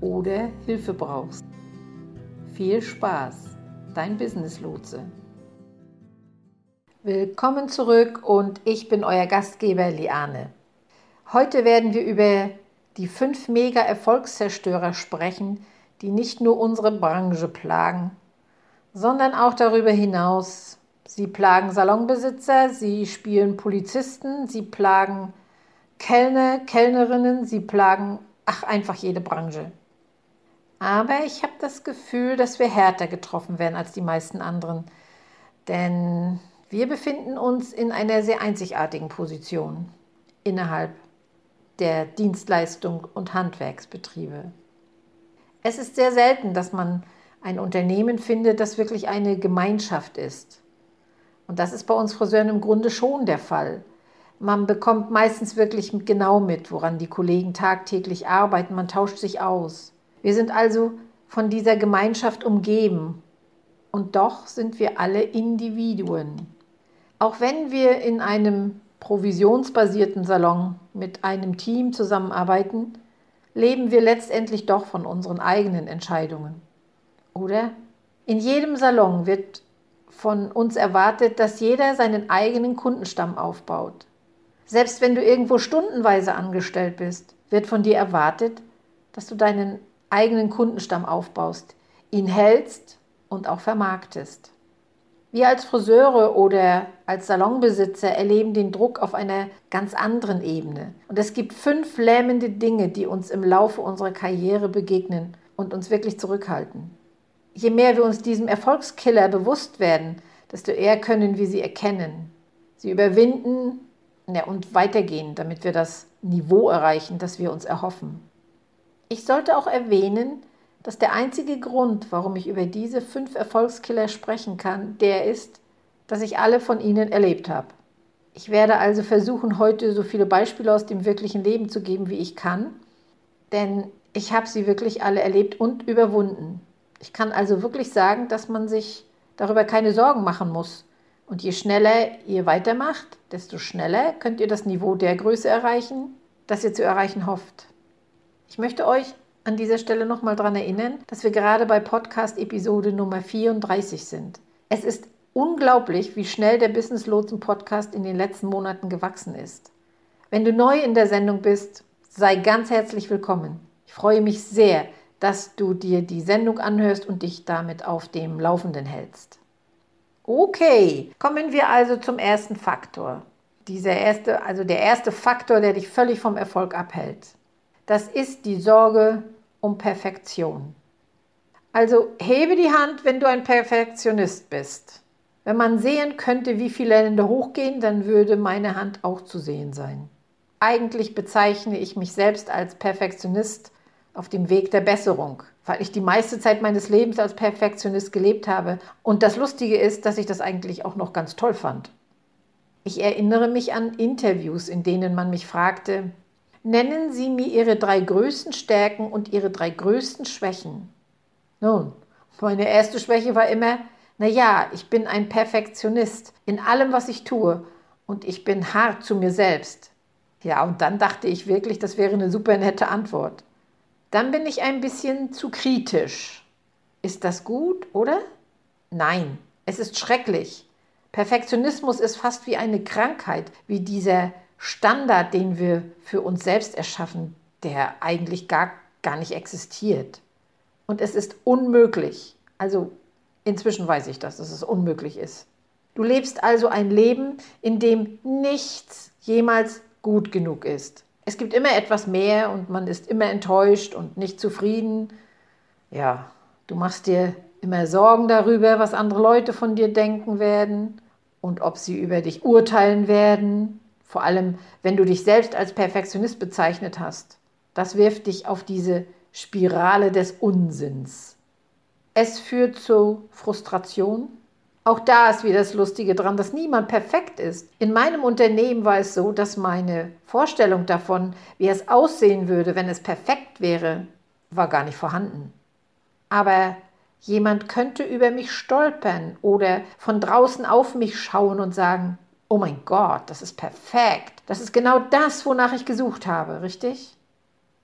oder Hilfe brauchst. Viel Spaß, dein Business Lotse. Willkommen zurück und ich bin euer Gastgeber Liane. Heute werden wir über die fünf Mega-Erfolgszerstörer sprechen, die nicht nur unsere Branche plagen, sondern auch darüber hinaus. Sie plagen Salonbesitzer, sie spielen Polizisten, sie plagen Kellner, Kellnerinnen, sie plagen, ach, einfach jede Branche. Aber ich habe das Gefühl, dass wir härter getroffen werden als die meisten anderen. Denn wir befinden uns in einer sehr einzigartigen Position innerhalb der Dienstleistung und Handwerksbetriebe. Es ist sehr selten, dass man ein Unternehmen findet, das wirklich eine Gemeinschaft ist. Und das ist bei uns Friseuren im Grunde schon der Fall. Man bekommt meistens wirklich genau mit, woran die Kollegen tagtäglich arbeiten. Man tauscht sich aus. Wir sind also von dieser Gemeinschaft umgeben und doch sind wir alle Individuen. Auch wenn wir in einem provisionsbasierten Salon mit einem Team zusammenarbeiten, leben wir letztendlich doch von unseren eigenen Entscheidungen. Oder? In jedem Salon wird von uns erwartet, dass jeder seinen eigenen Kundenstamm aufbaut. Selbst wenn du irgendwo stundenweise angestellt bist, wird von dir erwartet, dass du deinen eigenen Kundenstamm aufbaust, ihn hältst und auch vermarktest. Wir als Friseure oder als Salonbesitzer erleben den Druck auf einer ganz anderen Ebene. Und es gibt fünf lähmende Dinge, die uns im Laufe unserer Karriere begegnen und uns wirklich zurückhalten. Je mehr wir uns diesem Erfolgskiller bewusst werden, desto eher können wir sie erkennen, sie überwinden ja, und weitergehen, damit wir das Niveau erreichen, das wir uns erhoffen. Ich sollte auch erwähnen, dass der einzige Grund, warum ich über diese fünf Erfolgskiller sprechen kann, der ist, dass ich alle von ihnen erlebt habe. Ich werde also versuchen, heute so viele Beispiele aus dem wirklichen Leben zu geben, wie ich kann, denn ich habe sie wirklich alle erlebt und überwunden. Ich kann also wirklich sagen, dass man sich darüber keine Sorgen machen muss. Und je schneller ihr weitermacht, desto schneller könnt ihr das Niveau der Größe erreichen, das ihr zu erreichen hofft. Ich möchte euch an dieser Stelle nochmal daran erinnern, dass wir gerade bei Podcast-Episode Nummer 34 sind. Es ist unglaublich, wie schnell der Business Lotsen Podcast in den letzten Monaten gewachsen ist. Wenn du neu in der Sendung bist, sei ganz herzlich willkommen. Ich freue mich sehr, dass du dir die Sendung anhörst und dich damit auf dem Laufenden hältst. Okay, kommen wir also zum ersten Faktor. Dieser erste, also der erste Faktor, der dich völlig vom Erfolg abhält das ist die Sorge um Perfektion. Also hebe die Hand, wenn du ein Perfektionist bist. Wenn man sehen könnte, wie viele Hände hochgehen, dann würde meine Hand auch zu sehen sein. Eigentlich bezeichne ich mich selbst als Perfektionist auf dem Weg der Besserung, weil ich die meiste Zeit meines Lebens als Perfektionist gelebt habe. Und das Lustige ist, dass ich das eigentlich auch noch ganz toll fand. Ich erinnere mich an Interviews, in denen man mich fragte, Nennen Sie mir Ihre drei größten Stärken und Ihre drei größten Schwächen. Nun, meine erste Schwäche war immer, na ja, ich bin ein Perfektionist in allem, was ich tue und ich bin hart zu mir selbst. Ja, und dann dachte ich wirklich, das wäre eine super nette Antwort. Dann bin ich ein bisschen zu kritisch. Ist das gut, oder? Nein, es ist schrecklich. Perfektionismus ist fast wie eine Krankheit, wie dieser Standard, den wir für uns selbst erschaffen, der eigentlich gar, gar nicht existiert. Und es ist unmöglich. Also inzwischen weiß ich das, dass es unmöglich ist. Du lebst also ein Leben, in dem nichts jemals gut genug ist. Es gibt immer etwas mehr und man ist immer enttäuscht und nicht zufrieden. Ja, du machst dir immer Sorgen darüber, was andere Leute von dir denken werden und ob sie über dich urteilen werden, vor allem wenn du dich selbst als Perfektionist bezeichnet hast. Das wirft dich auf diese Spirale des Unsinns. Es führt zu Frustration. Auch da ist wieder das Lustige dran, dass niemand perfekt ist. In meinem Unternehmen war es so, dass meine Vorstellung davon, wie es aussehen würde, wenn es perfekt wäre, war gar nicht vorhanden. Aber Jemand könnte über mich stolpern oder von draußen auf mich schauen und sagen, oh mein Gott, das ist perfekt. Das ist genau das, wonach ich gesucht habe, richtig?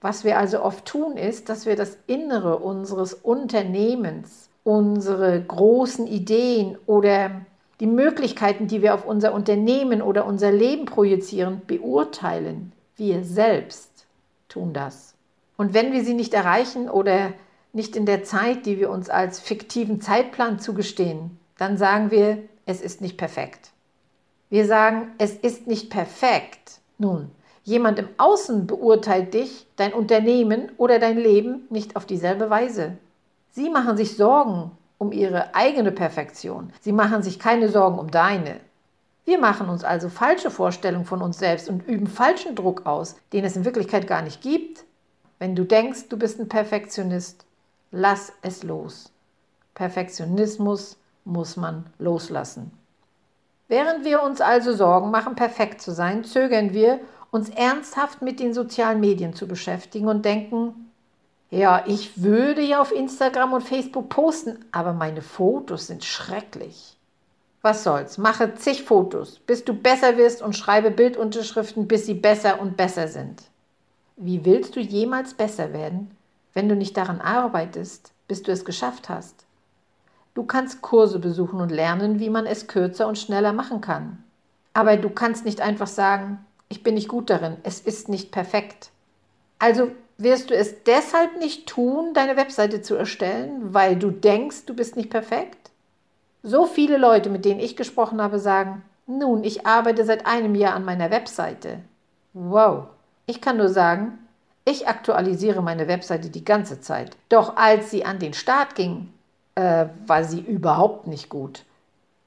Was wir also oft tun, ist, dass wir das Innere unseres Unternehmens, unsere großen Ideen oder die Möglichkeiten, die wir auf unser Unternehmen oder unser Leben projizieren, beurteilen. Wir selbst tun das. Und wenn wir sie nicht erreichen oder nicht in der Zeit, die wir uns als fiktiven Zeitplan zugestehen, dann sagen wir, es ist nicht perfekt. Wir sagen, es ist nicht perfekt. Nun, jemand im Außen beurteilt dich, dein Unternehmen oder dein Leben nicht auf dieselbe Weise. Sie machen sich Sorgen um ihre eigene Perfektion. Sie machen sich keine Sorgen um deine. Wir machen uns also falsche Vorstellungen von uns selbst und üben falschen Druck aus, den es in Wirklichkeit gar nicht gibt. Wenn du denkst, du bist ein Perfektionist, Lass es los. Perfektionismus muss man loslassen. Während wir uns also Sorgen machen, perfekt zu sein, zögern wir, uns ernsthaft mit den sozialen Medien zu beschäftigen und denken, ja, ich würde ja auf Instagram und Facebook posten, aber meine Fotos sind schrecklich. Was soll's, mache zig Fotos, bis du besser wirst und schreibe Bildunterschriften, bis sie besser und besser sind. Wie willst du jemals besser werden, wenn du nicht daran arbeitest, bis du es geschafft hast. Du kannst Kurse besuchen und lernen, wie man es kürzer und schneller machen kann. Aber du kannst nicht einfach sagen, ich bin nicht gut darin, es ist nicht perfekt. Also wirst du es deshalb nicht tun, deine Webseite zu erstellen, weil du denkst, du bist nicht perfekt? So viele Leute, mit denen ich gesprochen habe, sagen, nun, ich arbeite seit einem Jahr an meiner Webseite. Wow. Ich kann nur sagen, ich aktualisiere meine Webseite die ganze Zeit. Doch als sie an den Start ging, äh, war sie überhaupt nicht gut.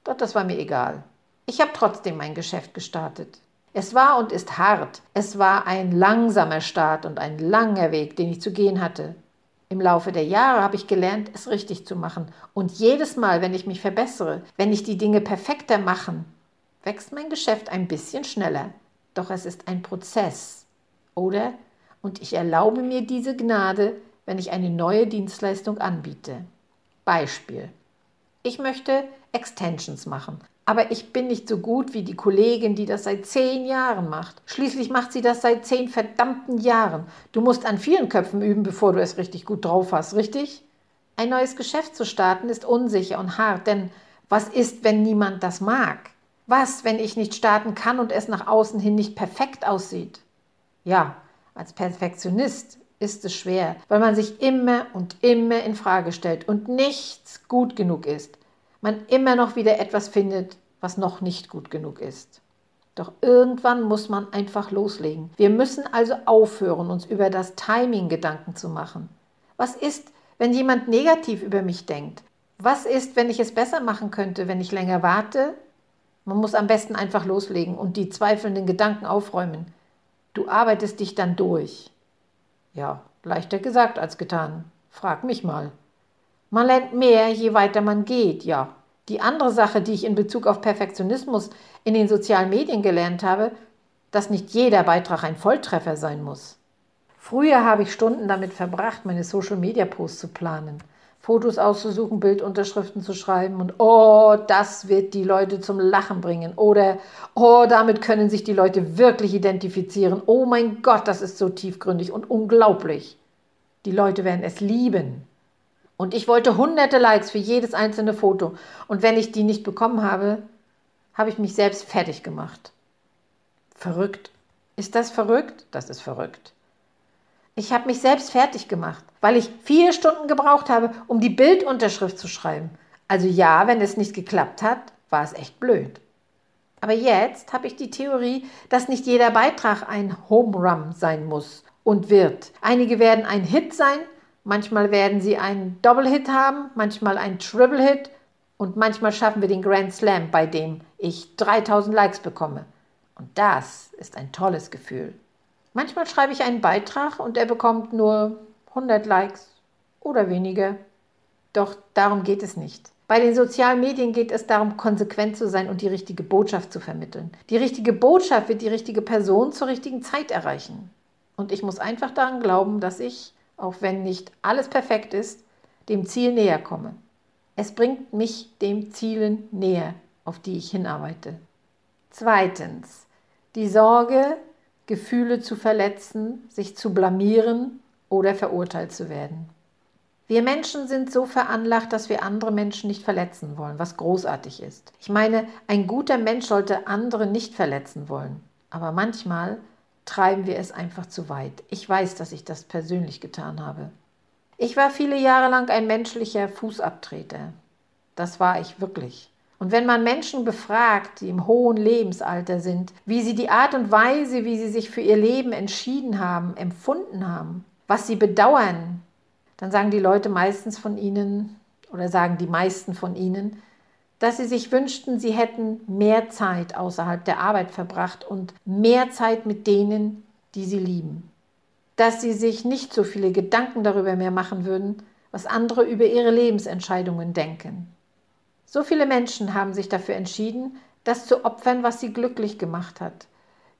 Doch das war mir egal. Ich habe trotzdem mein Geschäft gestartet. Es war und ist hart. Es war ein langsamer Start und ein langer Weg, den ich zu gehen hatte. Im Laufe der Jahre habe ich gelernt, es richtig zu machen. Und jedes Mal, wenn ich mich verbessere, wenn ich die Dinge perfekter mache, wächst mein Geschäft ein bisschen schneller. Doch es ist ein Prozess. Oder und ich erlaube mir diese Gnade, wenn ich eine neue Dienstleistung anbiete. Beispiel. Ich möchte Extensions machen, aber ich bin nicht so gut wie die Kollegin, die das seit zehn Jahren macht. Schließlich macht sie das seit zehn verdammten Jahren. Du musst an vielen Köpfen üben, bevor du es richtig gut drauf hast, richtig? Ein neues Geschäft zu starten ist unsicher und hart, denn was ist, wenn niemand das mag? Was, wenn ich nicht starten kann und es nach außen hin nicht perfekt aussieht? Ja, als Perfektionist ist es schwer, weil man sich immer und immer in Frage stellt und nichts gut genug ist. Man immer noch wieder etwas findet, was noch nicht gut genug ist. Doch irgendwann muss man einfach loslegen. Wir müssen also aufhören, uns über das Timing Gedanken zu machen. Was ist, wenn jemand negativ über mich denkt? Was ist, wenn ich es besser machen könnte, wenn ich länger warte? Man muss am besten einfach loslegen und die zweifelnden Gedanken aufräumen. Du arbeitest dich dann durch. Ja, leichter gesagt als getan. Frag mich mal. Man lernt mehr, je weiter man geht, ja. Die andere Sache, die ich in Bezug auf Perfektionismus in den sozialen Medien gelernt habe, dass nicht jeder Beitrag ein Volltreffer sein muss. Früher habe ich Stunden damit verbracht, meine Social-Media-Posts zu planen. Fotos auszusuchen, Bildunterschriften zu schreiben und oh, das wird die Leute zum Lachen bringen oder oh, damit können sich die Leute wirklich identifizieren. Oh mein Gott, das ist so tiefgründig und unglaublich. Die Leute werden es lieben. Und ich wollte hunderte Likes für jedes einzelne Foto und wenn ich die nicht bekommen habe, habe ich mich selbst fertig gemacht. Verrückt. Ist das verrückt? Das ist verrückt. Ich habe mich selbst fertig gemacht, weil ich vier Stunden gebraucht habe, um die Bildunterschrift zu schreiben. Also ja, wenn es nicht geklappt hat, war es echt blöd. Aber jetzt habe ich die Theorie, dass nicht jeder Beitrag ein Home Run sein muss und wird. Einige werden ein Hit sein, manchmal werden sie einen Double Hit haben, manchmal einen Triple Hit und manchmal schaffen wir den Grand Slam, bei dem ich 3000 Likes bekomme. Und das ist ein tolles Gefühl. Manchmal schreibe ich einen Beitrag und er bekommt nur 100 Likes oder weniger. Doch darum geht es nicht. Bei den sozialen Medien geht es darum, konsequent zu sein und die richtige Botschaft zu vermitteln. Die richtige Botschaft wird die richtige Person zur richtigen Zeit erreichen. Und ich muss einfach daran glauben, dass ich, auch wenn nicht alles perfekt ist, dem Ziel näher komme. Es bringt mich dem Zielen näher, auf die ich hinarbeite. Zweitens, die Sorge, Gefühle zu verletzen, sich zu blamieren oder verurteilt zu werden. Wir Menschen sind so veranlagt, dass wir andere Menschen nicht verletzen wollen, was großartig ist. Ich meine, ein guter Mensch sollte andere nicht verletzen wollen. Aber manchmal treiben wir es einfach zu weit. Ich weiß, dass ich das persönlich getan habe. Ich war viele Jahre lang ein menschlicher Fußabtreter. Das war ich wirklich. Und wenn man Menschen befragt, die im hohen Lebensalter sind, wie sie die Art und Weise, wie sie sich für ihr Leben entschieden haben, empfunden haben, was sie bedauern, dann sagen die Leute meistens von ihnen oder sagen die meisten von ihnen, dass sie sich wünschten, sie hätten mehr Zeit außerhalb der Arbeit verbracht und mehr Zeit mit denen, die sie lieben. Dass sie sich nicht so viele Gedanken darüber mehr machen würden, was andere über ihre Lebensentscheidungen denken. So viele Menschen haben sich dafür entschieden, das zu opfern, was sie glücklich gemacht hat.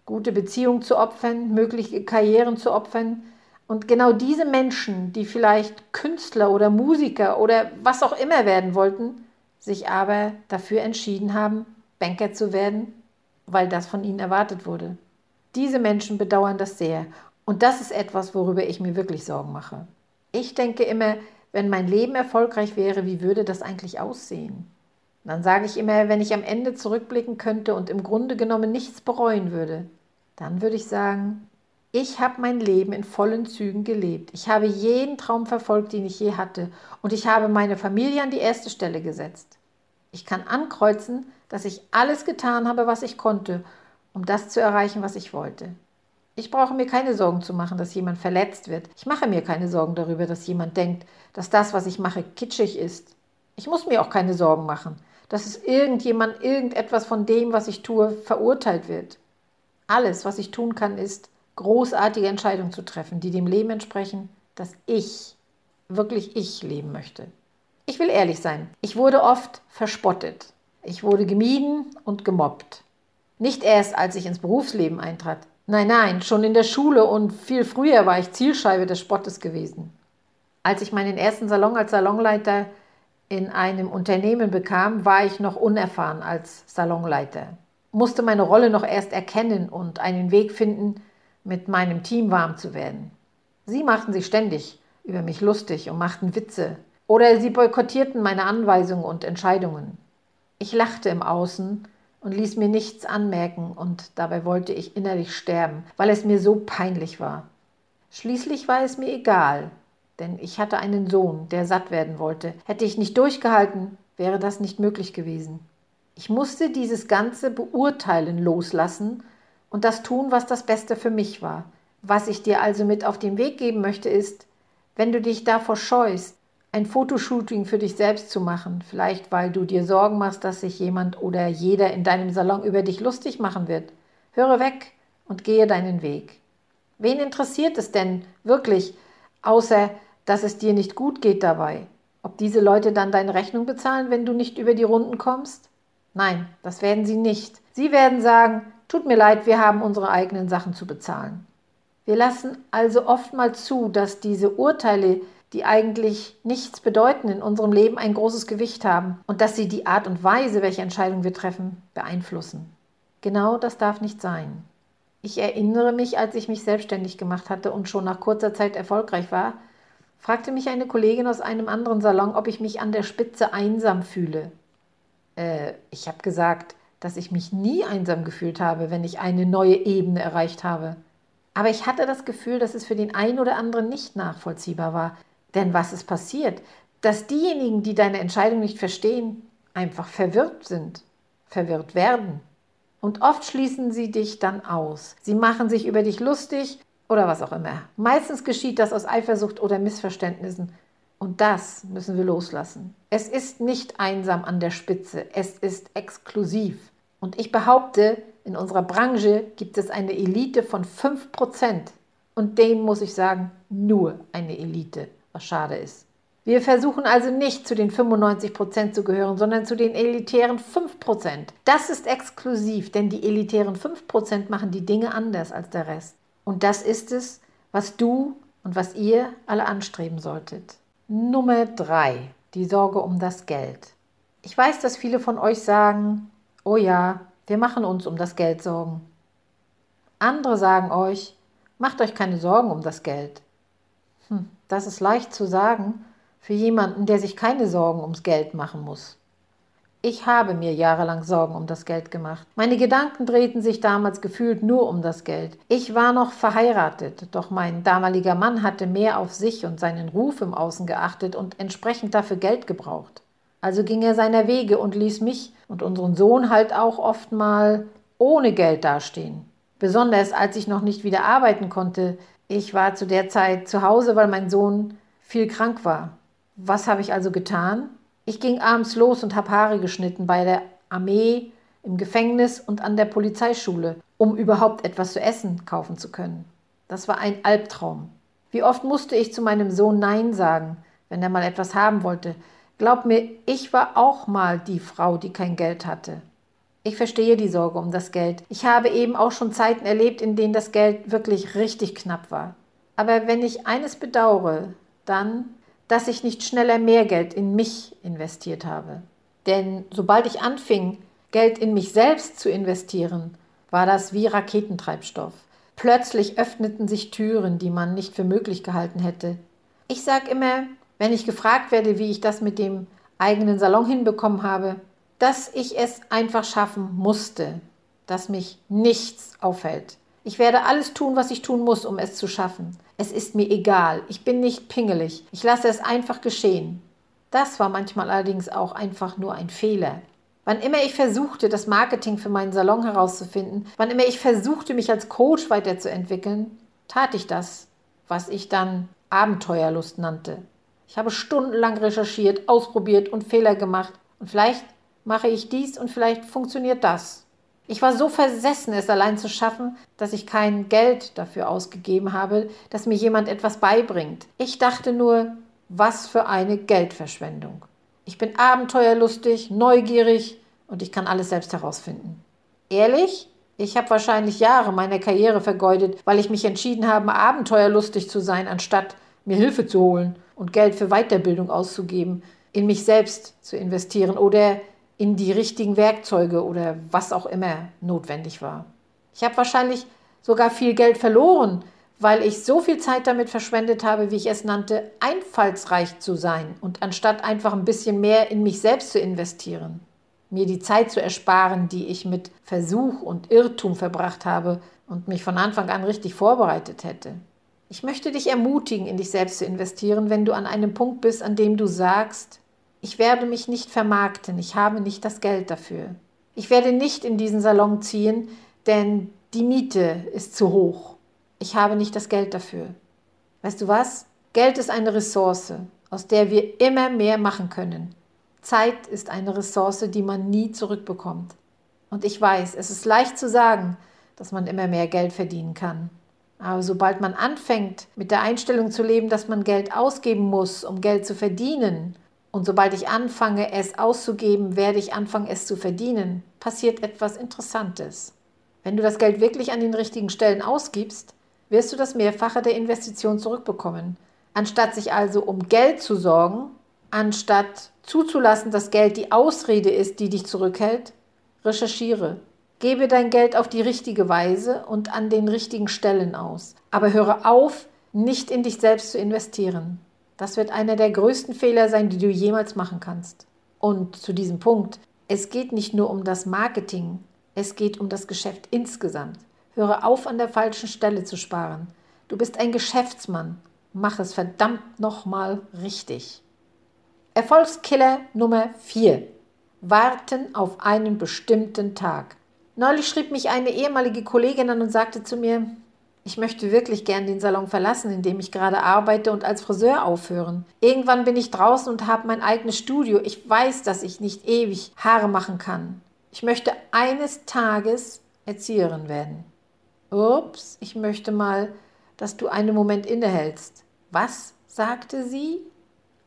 Gute Beziehungen zu opfern, mögliche Karrieren zu opfern, und genau diese Menschen, die vielleicht Künstler oder Musiker oder was auch immer werden wollten, sich aber dafür entschieden haben, Banker zu werden, weil das von ihnen erwartet wurde. Diese Menschen bedauern das sehr. Und das ist etwas, worüber ich mir wirklich Sorgen mache. Ich denke immer, wenn mein Leben erfolgreich wäre, wie würde das eigentlich aussehen? Dann sage ich immer, wenn ich am Ende zurückblicken könnte und im Grunde genommen nichts bereuen würde, dann würde ich sagen, ich habe mein Leben in vollen Zügen gelebt. Ich habe jeden Traum verfolgt, den ich je hatte. Und ich habe meine Familie an die erste Stelle gesetzt. Ich kann ankreuzen, dass ich alles getan habe, was ich konnte, um das zu erreichen, was ich wollte. Ich brauche mir keine Sorgen zu machen, dass jemand verletzt wird. Ich mache mir keine Sorgen darüber, dass jemand denkt, dass das, was ich mache, kitschig ist. Ich muss mir auch keine Sorgen machen, dass es irgendjemand irgendetwas von dem, was ich tue, verurteilt wird. Alles, was ich tun kann, ist, großartige Entscheidungen zu treffen, die dem Leben entsprechen, das ich, wirklich ich leben möchte. Ich will ehrlich sein, ich wurde oft verspottet. Ich wurde gemieden und gemobbt. Nicht erst, als ich ins Berufsleben eintrat. Nein, nein, schon in der Schule und viel früher war ich Zielscheibe des Spottes gewesen. Als ich meinen ersten Salon als Salonleiter in einem Unternehmen bekam, war ich noch unerfahren als Salonleiter, musste meine Rolle noch erst erkennen und einen Weg finden, mit meinem Team warm zu werden. Sie machten sich ständig über mich lustig und machten Witze oder sie boykottierten meine Anweisungen und Entscheidungen. Ich lachte im Außen und ließ mir nichts anmerken und dabei wollte ich innerlich sterben, weil es mir so peinlich war. Schließlich war es mir egal, denn ich hatte einen Sohn, der satt werden wollte. Hätte ich nicht durchgehalten, wäre das nicht möglich gewesen. Ich musste dieses ganze Beurteilen loslassen und das tun, was das Beste für mich war. Was ich dir also mit auf den Weg geben möchte, ist, wenn du dich davor scheust, ein Fotoshooting für dich selbst zu machen, vielleicht weil du dir Sorgen machst, dass sich jemand oder jeder in deinem Salon über dich lustig machen wird, höre weg und gehe deinen Weg. Wen interessiert es denn wirklich, außer dass es dir nicht gut geht dabei? Ob diese Leute dann deine Rechnung bezahlen, wenn du nicht über die Runden kommst? Nein, das werden sie nicht. Sie werden sagen, Tut mir leid, wir haben unsere eigenen Sachen zu bezahlen. Wir lassen also oftmals zu, dass diese Urteile, die eigentlich nichts bedeuten, in unserem Leben ein großes Gewicht haben und dass sie die Art und Weise, welche Entscheidungen wir treffen, beeinflussen. Genau das darf nicht sein. Ich erinnere mich, als ich mich selbstständig gemacht hatte und schon nach kurzer Zeit erfolgreich war, fragte mich eine Kollegin aus einem anderen Salon, ob ich mich an der Spitze einsam fühle. Äh, ich habe gesagt, dass ich mich nie einsam gefühlt habe, wenn ich eine neue Ebene erreicht habe. Aber ich hatte das Gefühl, dass es für den einen oder anderen nicht nachvollziehbar war. Denn was ist passiert? Dass diejenigen, die deine Entscheidung nicht verstehen, einfach verwirrt sind, verwirrt werden. Und oft schließen sie dich dann aus. Sie machen sich über dich lustig oder was auch immer. Meistens geschieht das aus Eifersucht oder Missverständnissen. Und das müssen wir loslassen. Es ist nicht einsam an der Spitze, es ist exklusiv. Und ich behaupte, in unserer Branche gibt es eine Elite von 5%. Und dem muss ich sagen, nur eine Elite, was schade ist. Wir versuchen also nicht zu den 95% zu gehören, sondern zu den elitären 5%. Das ist exklusiv, denn die elitären 5% machen die Dinge anders als der Rest. Und das ist es, was du und was ihr alle anstreben solltet. Nummer 3. Die Sorge um das Geld. Ich weiß, dass viele von euch sagen, oh ja, wir machen uns um das Geld Sorgen. Andere sagen euch, macht euch keine Sorgen um das Geld. Hm, das ist leicht zu sagen für jemanden, der sich keine Sorgen ums Geld machen muss. Ich habe mir jahrelang Sorgen um das Geld gemacht. Meine Gedanken drehten sich damals gefühlt nur um das Geld. Ich war noch verheiratet, doch mein damaliger Mann hatte mehr auf sich und seinen Ruf im Außen geachtet und entsprechend dafür Geld gebraucht. Also ging er seiner Wege und ließ mich und unseren Sohn halt auch oft mal ohne Geld dastehen. Besonders als ich noch nicht wieder arbeiten konnte. Ich war zu der Zeit zu Hause, weil mein Sohn viel krank war. Was habe ich also getan? Ich ging abends los und habe Haare geschnitten bei der Armee, im Gefängnis und an der Polizeischule, um überhaupt etwas zu essen kaufen zu können. Das war ein Albtraum. Wie oft musste ich zu meinem Sohn Nein sagen, wenn er mal etwas haben wollte, Glaub mir, ich war auch mal die Frau, die kein Geld hatte. Ich verstehe die Sorge um das Geld. Ich habe eben auch schon Zeiten erlebt, in denen das Geld wirklich richtig knapp war. Aber wenn ich eines bedauere, dann, dass ich nicht schneller mehr Geld in mich investiert habe. Denn sobald ich anfing, Geld in mich selbst zu investieren, war das wie Raketentreibstoff. Plötzlich öffneten sich Türen, die man nicht für möglich gehalten hätte. Ich sage immer, wenn ich gefragt werde, wie ich das mit dem eigenen Salon hinbekommen habe, dass ich es einfach schaffen musste, dass mich nichts aufhält. Ich werde alles tun, was ich tun muss, um es zu schaffen. Es ist mir egal. Ich bin nicht pingelig. Ich lasse es einfach geschehen. Das war manchmal allerdings auch einfach nur ein Fehler. Wann immer ich versuchte, das Marketing für meinen Salon herauszufinden, wann immer ich versuchte, mich als Coach weiterzuentwickeln, tat ich das, was ich dann Abenteuerlust nannte. Ich habe stundenlang recherchiert, ausprobiert und Fehler gemacht. Und vielleicht mache ich dies und vielleicht funktioniert das. Ich war so versessen, es allein zu schaffen, dass ich kein Geld dafür ausgegeben habe, dass mir jemand etwas beibringt. Ich dachte nur, was für eine Geldverschwendung. Ich bin abenteuerlustig, neugierig und ich kann alles selbst herausfinden. Ehrlich? Ich habe wahrscheinlich Jahre meiner Karriere vergeudet, weil ich mich entschieden habe, abenteuerlustig zu sein, anstatt mir Hilfe zu holen und Geld für Weiterbildung auszugeben, in mich selbst zu investieren oder in die richtigen Werkzeuge oder was auch immer notwendig war. Ich habe wahrscheinlich sogar viel Geld verloren, weil ich so viel Zeit damit verschwendet habe, wie ich es nannte, einfallsreich zu sein und anstatt einfach ein bisschen mehr in mich selbst zu investieren, mir die Zeit zu ersparen, die ich mit Versuch und Irrtum verbracht habe und mich von Anfang an richtig vorbereitet hätte. Ich möchte dich ermutigen, in dich selbst zu investieren, wenn du an einem Punkt bist, an dem du sagst, ich werde mich nicht vermarkten, ich habe nicht das Geld dafür. Ich werde nicht in diesen Salon ziehen, denn die Miete ist zu hoch. Ich habe nicht das Geld dafür. Weißt du was? Geld ist eine Ressource, aus der wir immer mehr machen können. Zeit ist eine Ressource, die man nie zurückbekommt. Und ich weiß, es ist leicht zu sagen, dass man immer mehr Geld verdienen kann. Aber sobald man anfängt, mit der Einstellung zu leben, dass man Geld ausgeben muss, um Geld zu verdienen, und sobald ich anfange, es auszugeben, werde ich anfangen, es zu verdienen, passiert etwas Interessantes. Wenn du das Geld wirklich an den richtigen Stellen ausgibst, wirst du das Mehrfache der Investition zurückbekommen. Anstatt sich also um Geld zu sorgen, anstatt zuzulassen, dass Geld die Ausrede ist, die dich zurückhält, recherchiere. Gebe dein Geld auf die richtige Weise und an den richtigen Stellen aus. Aber höre auf, nicht in dich selbst zu investieren. Das wird einer der größten Fehler sein, die du jemals machen kannst. Und zu diesem Punkt, es geht nicht nur um das Marketing, es geht um das Geschäft insgesamt. Höre auf, an der falschen Stelle zu sparen. Du bist ein Geschäftsmann. Mach es verdammt nochmal richtig. Erfolgskiller Nummer 4. Warten auf einen bestimmten Tag. Neulich schrieb mich eine ehemalige Kollegin an und sagte zu mir, ich möchte wirklich gern den Salon verlassen, in dem ich gerade arbeite und als Friseur aufhören. Irgendwann bin ich draußen und habe mein eigenes Studio. Ich weiß, dass ich nicht ewig Haare machen kann. Ich möchte eines Tages Erzieherin werden. Ups, ich möchte mal, dass du einen Moment innehältst. Was? sagte sie.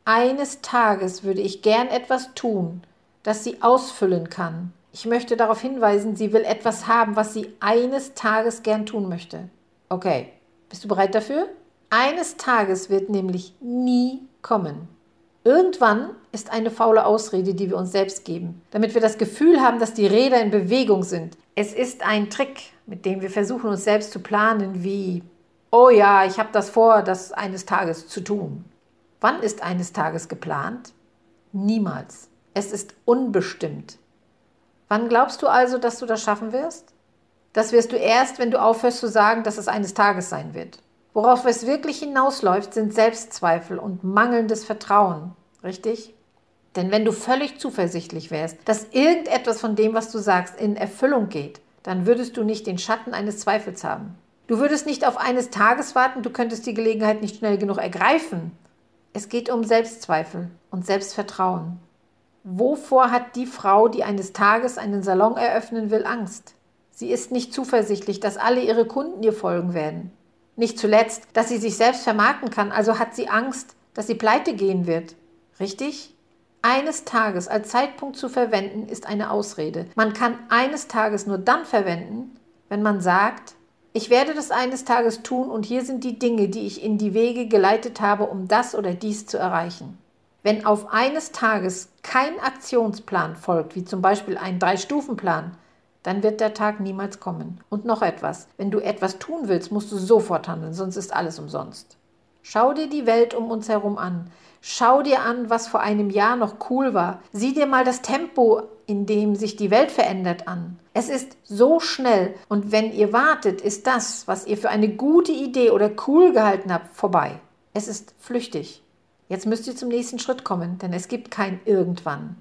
Eines Tages würde ich gern etwas tun, das sie ausfüllen kann. Ich möchte darauf hinweisen, sie will etwas haben, was sie eines Tages gern tun möchte. Okay, bist du bereit dafür? Eines Tages wird nämlich nie kommen. Irgendwann ist eine faule Ausrede, die wir uns selbst geben, damit wir das Gefühl haben, dass die Räder in Bewegung sind. Es ist ein Trick, mit dem wir versuchen, uns selbst zu planen, wie, oh ja, ich habe das vor, das eines Tages zu tun. Wann ist eines Tages geplant? Niemals. Es ist unbestimmt. Wann glaubst du also, dass du das schaffen wirst? Das wirst du erst, wenn du aufhörst zu sagen, dass es eines Tages sein wird. Worauf es wirklich hinausläuft, sind Selbstzweifel und mangelndes Vertrauen. Richtig? Denn wenn du völlig zuversichtlich wärst, dass irgendetwas von dem, was du sagst, in Erfüllung geht, dann würdest du nicht den Schatten eines Zweifels haben. Du würdest nicht auf eines Tages warten, du könntest die Gelegenheit nicht schnell genug ergreifen. Es geht um Selbstzweifel und Selbstvertrauen. Wovor hat die Frau, die eines Tages einen Salon eröffnen will, Angst? Sie ist nicht zuversichtlich, dass alle ihre Kunden ihr folgen werden. Nicht zuletzt, dass sie sich selbst vermarkten kann, also hat sie Angst, dass sie pleite gehen wird. Richtig? Eines Tages als Zeitpunkt zu verwenden, ist eine Ausrede. Man kann eines Tages nur dann verwenden, wenn man sagt, ich werde das eines Tages tun und hier sind die Dinge, die ich in die Wege geleitet habe, um das oder dies zu erreichen. Wenn auf eines Tages kein Aktionsplan folgt, wie zum Beispiel ein Drei-Stufen-Plan, dann wird der Tag niemals kommen. Und noch etwas, wenn du etwas tun willst, musst du sofort handeln, sonst ist alles umsonst. Schau dir die Welt um uns herum an. Schau dir an, was vor einem Jahr noch cool war. Sieh dir mal das Tempo, in dem sich die Welt verändert, an. Es ist so schnell und wenn ihr wartet, ist das, was ihr für eine gute Idee oder cool gehalten habt, vorbei. Es ist flüchtig. Jetzt müsst ihr zum nächsten Schritt kommen, denn es gibt kein Irgendwann.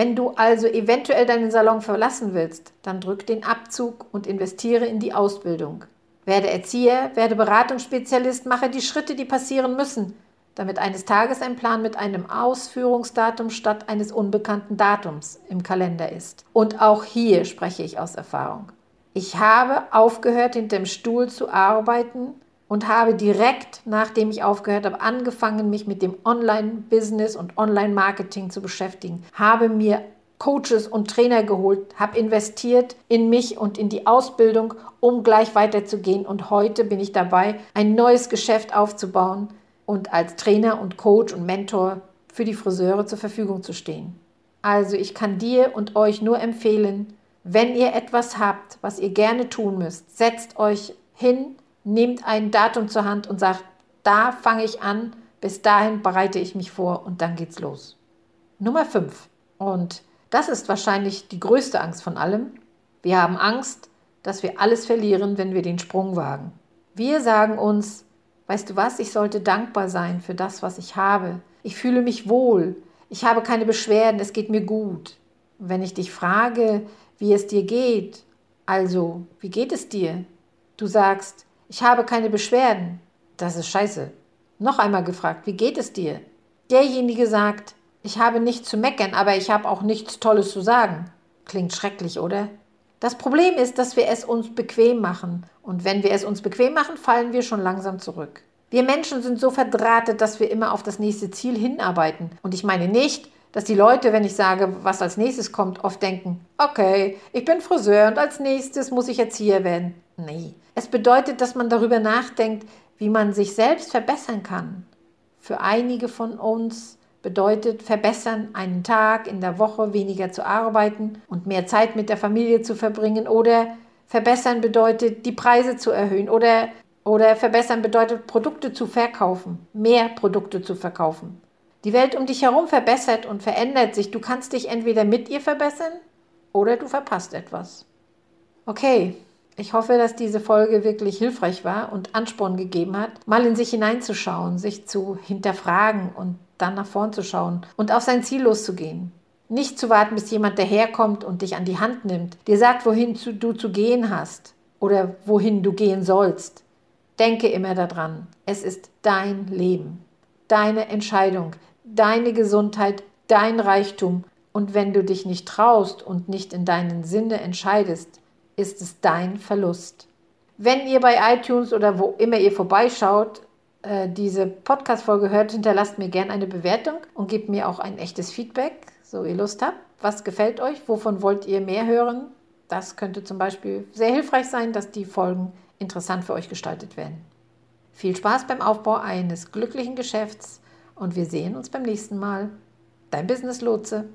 Wenn du also eventuell deinen Salon verlassen willst, dann drück den Abzug und investiere in die Ausbildung. Werde Erzieher, werde Beratungsspezialist, mache die Schritte, die passieren müssen, damit eines Tages ein Plan mit einem Ausführungsdatum statt eines unbekannten Datums im Kalender ist. Und auch hier spreche ich aus Erfahrung. Ich habe aufgehört, hinter dem Stuhl zu arbeiten und habe direkt, nachdem ich aufgehört habe, angefangen, mich mit dem Online-Business und Online-Marketing zu beschäftigen, habe mir Coaches und Trainer geholt, habe investiert in mich und in die Ausbildung, um gleich weiterzugehen. Und heute bin ich dabei, ein neues Geschäft aufzubauen, und als Trainer und Coach und Mentor für die Friseure zur Verfügung zu stehen. Also ich kann dir und euch nur empfehlen, wenn ihr etwas habt, was ihr gerne tun müsst, setzt euch hin, nehmt ein Datum zur Hand und sagt, da fange ich an, bis dahin bereite ich mich vor und dann geht's los. Nummer 5. Und das ist wahrscheinlich die größte Angst von allem. Wir haben Angst, dass wir alles verlieren, wenn wir den Sprung wagen. Wir sagen uns, Weißt du was, ich sollte dankbar sein für das, was ich habe. Ich fühle mich wohl. Ich habe keine Beschwerden, es geht mir gut. Und wenn ich dich frage, wie es dir geht, also, wie geht es dir? Du sagst, ich habe keine Beschwerden. Das ist scheiße. Noch einmal gefragt, wie geht es dir? Derjenige sagt, ich habe nichts zu meckern, aber ich habe auch nichts Tolles zu sagen. Klingt schrecklich, oder? Das Problem ist, dass wir es uns bequem machen. Und wenn wir es uns bequem machen, fallen wir schon langsam zurück. Wir Menschen sind so verdrahtet, dass wir immer auf das nächste Ziel hinarbeiten. Und ich meine nicht, dass die Leute, wenn ich sage, was als nächstes kommt, oft denken, okay, ich bin Friseur und als nächstes muss ich Erzieher werden. Nee, es bedeutet, dass man darüber nachdenkt, wie man sich selbst verbessern kann. Für einige von uns bedeutet verbessern, einen Tag in der Woche weniger zu arbeiten und mehr Zeit mit der Familie zu verbringen oder verbessern bedeutet, die Preise zu erhöhen oder, oder verbessern bedeutet, Produkte zu verkaufen, mehr Produkte zu verkaufen. Die Welt um dich herum verbessert und verändert sich. Du kannst dich entweder mit ihr verbessern oder du verpasst etwas. Okay, Ich hoffe, dass diese Folge wirklich hilfreich war und Ansporn gegeben hat, mal in sich hineinzuschauen, sich zu hinterfragen und dann nach vorn zu schauen und auf sein Ziel loszugehen. Nicht zu warten, bis jemand daherkommt und dich an die Hand nimmt, dir sagt, wohin du zu gehen hast oder wohin du gehen sollst. Denke immer daran, es ist dein Leben, deine Entscheidung, deine Gesundheit, dein Reichtum. Und wenn du dich nicht traust und nicht in deinen Sinne entscheidest, ist es dein Verlust. Wenn ihr bei iTunes oder wo immer ihr vorbeischaut, äh, diese Podcast-Folge hört, hinterlasst mir gerne eine Bewertung und gebt mir auch ein echtes Feedback, so ihr Lust habt. Was gefällt euch? Wovon wollt ihr mehr hören? Das könnte zum Beispiel sehr hilfreich sein, dass die Folgen interessant für euch gestaltet werden. Viel Spaß beim Aufbau eines glücklichen Geschäfts und wir sehen uns beim nächsten Mal. Dein Business Lotse.